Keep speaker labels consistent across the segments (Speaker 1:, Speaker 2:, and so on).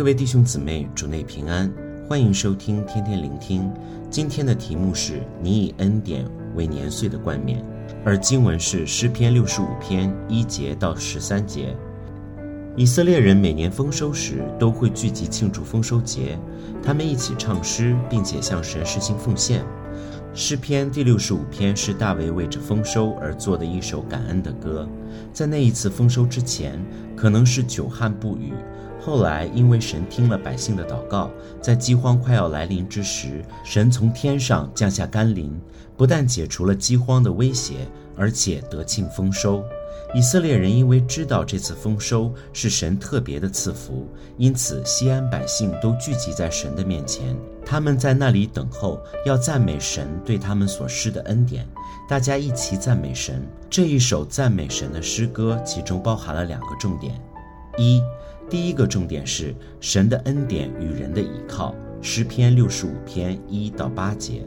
Speaker 1: 各位弟兄姊妹，主内平安，欢迎收听天天聆听。今天的题目是“你以恩典为年岁的冠冕”，而经文是诗篇六十五篇一节到十三节。以色列人每年丰收时都会聚集庆祝丰收节，他们一起唱诗，并且向神实行奉献。诗篇第六十五篇是大卫为着丰收而作的一首感恩的歌。在那一次丰收之前，可能是久旱不雨；后来因为神听了百姓的祷告，在饥荒快要来临之时，神从天上降下甘霖，不但解除了饥荒的威胁，而且得庆丰收。以色列人因为知道这次丰收是神特别的赐福，因此西安百姓都聚集在神的面前。他们在那里等候，要赞美神对他们所施的恩典。大家一起赞美神。这一首赞美神的诗歌，其中包含了两个重点：一，第一个重点是神的恩典与人的倚靠，诗篇六十五篇一到八节；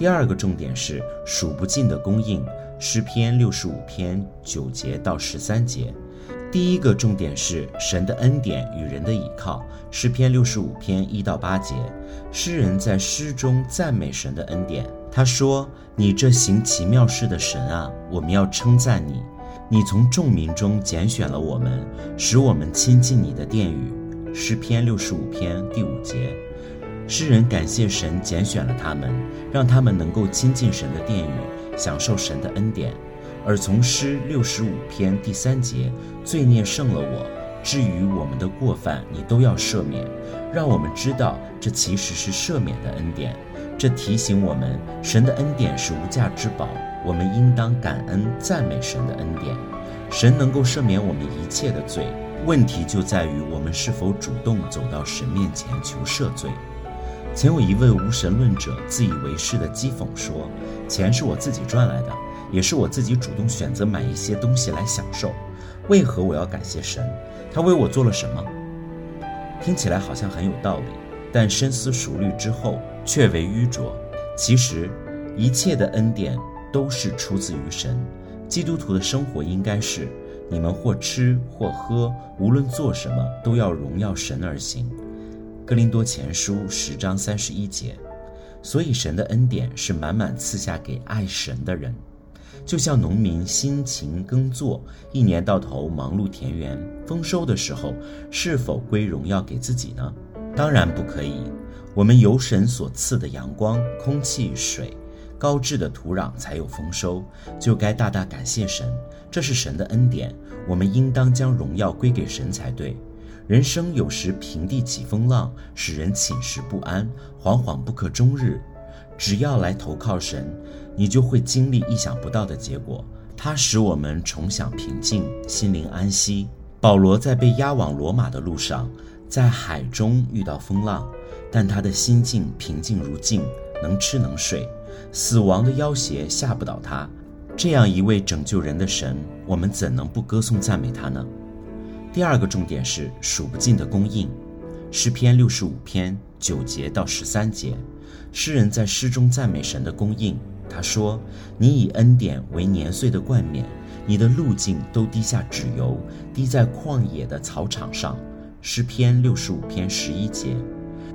Speaker 1: 第二个重点是数不尽的供应。诗篇六十五篇九节到十三节，第一个重点是神的恩典与人的倚靠。诗篇六十五篇一到八节，诗人在诗中赞美神的恩典。他说：“你这行奇妙事的神啊，我们要称赞你。你从众民中拣选了我们，使我们亲近你的殿宇。”诗篇六十五篇第五节，诗人感谢神拣选了他们，让他们能够亲近神的殿宇。享受神的恩典，而从诗六十五篇第三节，罪孽胜了我，至于我们的过犯，你都要赦免，让我们知道这其实是赦免的恩典。这提醒我们，神的恩典是无价之宝，我们应当感恩赞美神的恩典。神能够赦免我们一切的罪，问题就在于我们是否主动走到神面前求赦罪。曾有一位无神论者自以为是地讥讽说：“钱是我自己赚来的，也是我自己主动选择买一些东西来享受，为何我要感谢神？他为我做了什么？”听起来好像很有道理，但深思熟虑之后却为愚拙。其实，一切的恩典都是出自于神。基督徒的生活应该是：你们或吃或喝，无论做什么，都要荣耀神而行。哥林多前书十章三十一节，所以神的恩典是满满赐下给爱神的人，就像农民辛勤耕作，一年到头忙碌田园，丰收的时候，是否归荣耀给自己呢？当然不可以。我们由神所赐的阳光、空气、水，高质的土壤才有丰收，就该大大感谢神，这是神的恩典，我们应当将荣耀归给神才对。人生有时平地起风浪，使人寝食不安，惶惶不可终日。只要来投靠神，你就会经历意想不到的结果。它使我们重享平静，心灵安息。保罗在被押往罗马的路上，在海中遇到风浪，但他的心境平静如镜，能吃能睡，死亡的要挟吓不倒他。这样一位拯救人的神，我们怎能不歌颂赞美他呢？第二个重点是数不尽的供应，诗篇六十五篇九节到十三节，诗人在诗中赞美神的供应。他说：“你以恩典为年岁的冠冕，你的路径都滴下脂油，滴在旷野的草场上。”诗篇六十五篇十一节，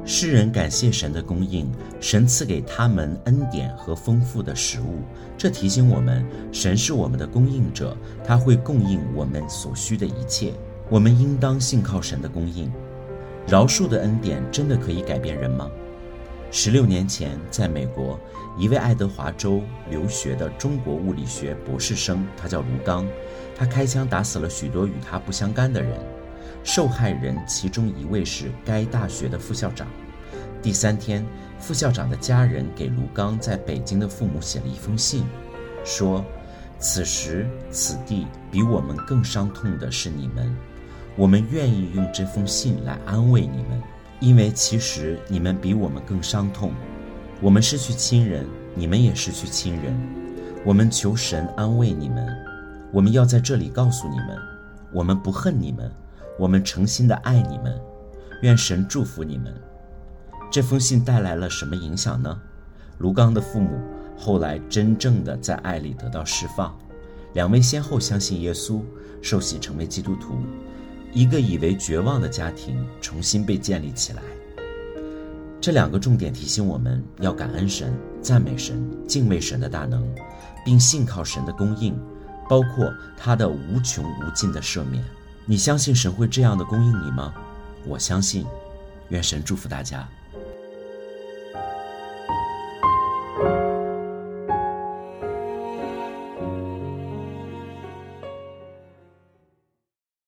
Speaker 1: 诗人感谢神的供应，神赐给他们恩典和丰富的食物。这提醒我们，神是我们的供应者，他会供应我们所需的一切。我们应当信靠神的供应，饶恕的恩典真的可以改变人吗？十六年前，在美国，一位爱德华州留学的中国物理学博士生，他叫卢刚，他开枪打死了许多与他不相干的人，受害人其中一位是该大学的副校长。第三天，副校长的家人给卢刚在北京的父母写了一封信，说：“此时此地比我们更伤痛的是你们。”我们愿意用这封信来安慰你们，因为其实你们比我们更伤痛。我们失去亲人，你们也失去亲人。我们求神安慰你们。我们要在这里告诉你们，我们不恨你们，我们诚心的爱你们。愿神祝福你们。这封信带来了什么影响呢？卢刚的父母后来真正的在爱里得到释放，两位先后相信耶稣，受洗成为基督徒。一个以为绝望的家庭重新被建立起来。这两个重点提醒我们要感恩神、赞美神、敬畏神的大能，并信靠神的供应，包括他的无穷无尽的赦免。你相信神会这样的供应你吗？我相信。愿神祝福大家。